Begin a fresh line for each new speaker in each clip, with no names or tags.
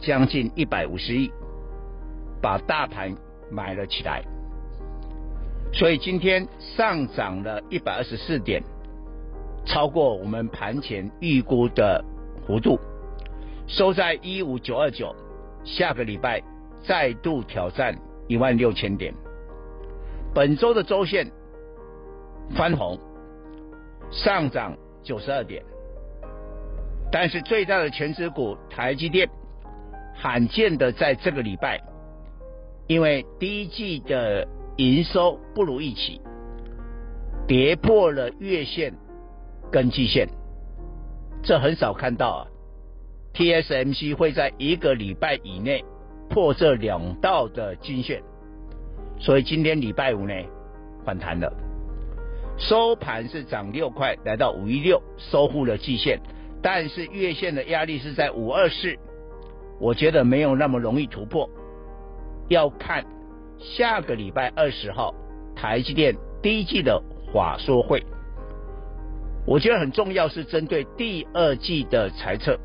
将近一百五十亿，把大盘买了起来，所以今天上涨了一百二十四点，超过我们盘前预估的幅度，收在一五九二九，下个礼拜再度挑战。一万六千点，本周的周线翻红，上涨九十二点，但是最大的权值股台积电，罕见的在这个礼拜，因为第一季的营收不如预期，跌破了月线跟季线，这很少看到啊，TSMC 会在一个礼拜以内。破这两道的均线，所以今天礼拜五呢反弹了，收盘是涨六块，来到五一六，收复了季线，但是月线的压力是在五二四，我觉得没有那么容易突破，要看下个礼拜二十号台积电第一季的法说会，我觉得很重要是针对第二季的猜测。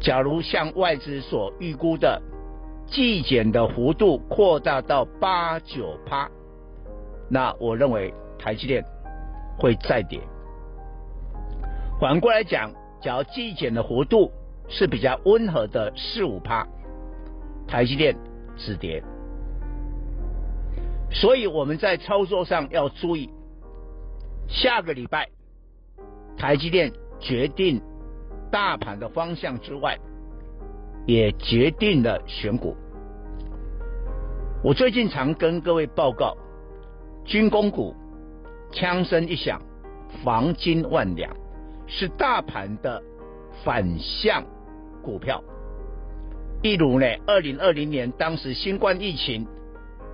假如像外资所预估的季减的幅度扩大到八九趴，那我认为台积电会再跌。反过来讲，假如季减的幅度是比较温和的四五趴，台积电止跌。所以我们在操作上要注意，下个礼拜台积电决定。大盘的方向之外，也决定了选股。我最近常跟各位报告，军工股枪声一响，黄金万两，是大盘的反向股票。例如呢，二零二零年当时新冠疫情，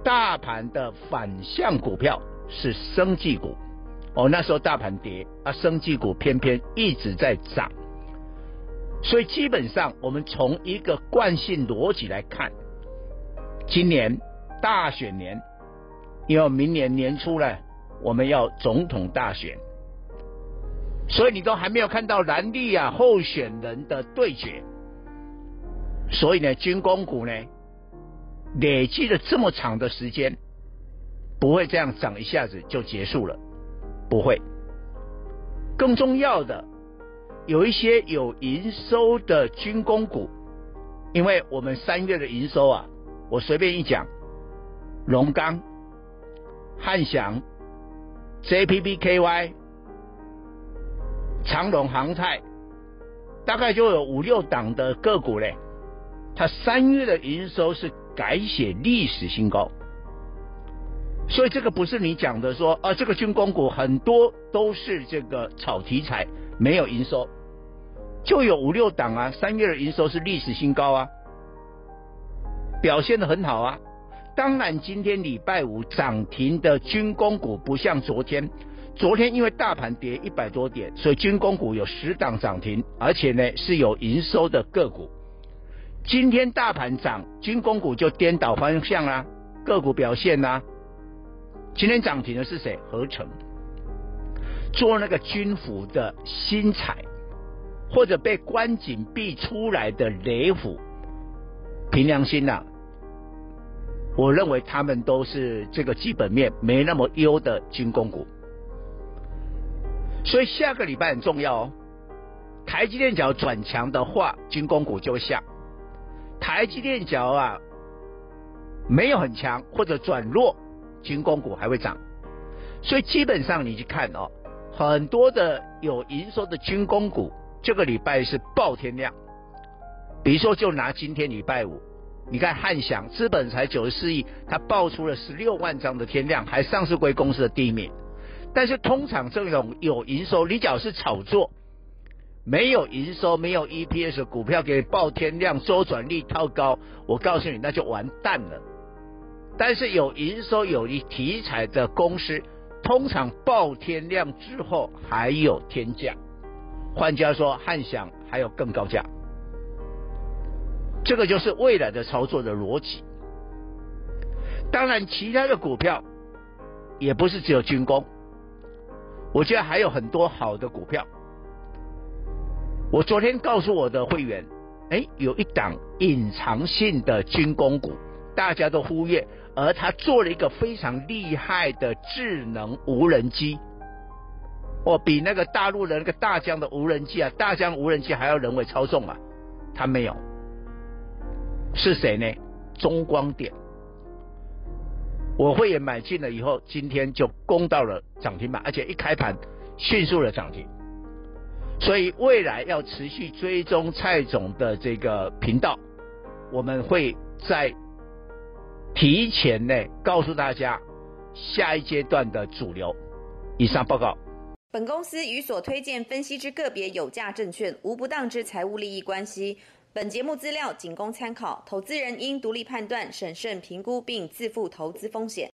大盘的反向股票是生技股。哦，那时候大盘跌，啊，生技股偏偏一直在涨。所以基本上，我们从一个惯性逻辑来看，今年大选年，因为明年年初呢，我们要总统大选，所以你都还没有看到蓝绿啊候选人的对决，所以呢，军工股呢，累积了这么长的时间，不会这样涨一下子就结束了，不会。更重要的。有一些有营收的军工股，因为我们三月的营收啊，我随便一讲，龙钢、汉翔、JPPKY、长荣航太，大概就有五六档的个股嘞，它三月的营收是改写历史新高，所以这个不是你讲的说啊，这个军工股很多都是这个炒题材。没有营收，就有五六档啊，三月的营收是历史新高啊，表现的很好啊。当然，今天礼拜五涨停的军工股不像昨天，昨天因为大盘跌一百多点，所以军工股有十档涨停，而且呢是有营收的个股。今天大盘涨，军工股就颠倒方向啦，个股表现啦。今天涨停的是谁？合成。做那个军服的新材，或者被关紧闭出来的雷虎，凭良心呐、我认为他们都是这个基本面没那么优的军工股，所以下个礼拜很重要哦。台积电只要转强的话，军工股就会下；台积电脚啊没有很强或者转弱，军工股还会涨。所以基本上你去看哦，很多的有营收的军工股，这个礼拜是爆天量。比如说，就拿今天礼拜五，你看汉翔资本才九十四亿，它爆出了十六万张的天量，还上市归公司的第一名。但是通常这种有营收，你只要是炒作，没有营收、没有 EPS 股票给爆天量、周转率超高，我告诉你那就完蛋了。但是有营收、有题材的公司。通常爆天量之后还有天价，换句话说，汉翔还有更高价，这个就是未来的操作的逻辑。当然，其他的股票也不是只有军工，我觉得还有很多好的股票。我昨天告诉我的会员，哎，有一档隐藏性的军工股，大家都忽略。而他做了一个非常厉害的智能无人机，哦，比那个大陆的那个大疆的无人机啊，大疆无人机还要人为操纵啊，他没有，是谁呢？中光电，我会员买进了以后，今天就攻到了涨停板，而且一开盘迅速的涨停，所以未来要持续追踪蔡总的这个频道，我们会在。提前呢，告诉大家下一阶段的主流。以上报告。
本公司与所推荐分析之个别有价证券无不当之财务利益关系。本节目资料仅供参考，投资人应独立判断、审慎评估并自负投资风险。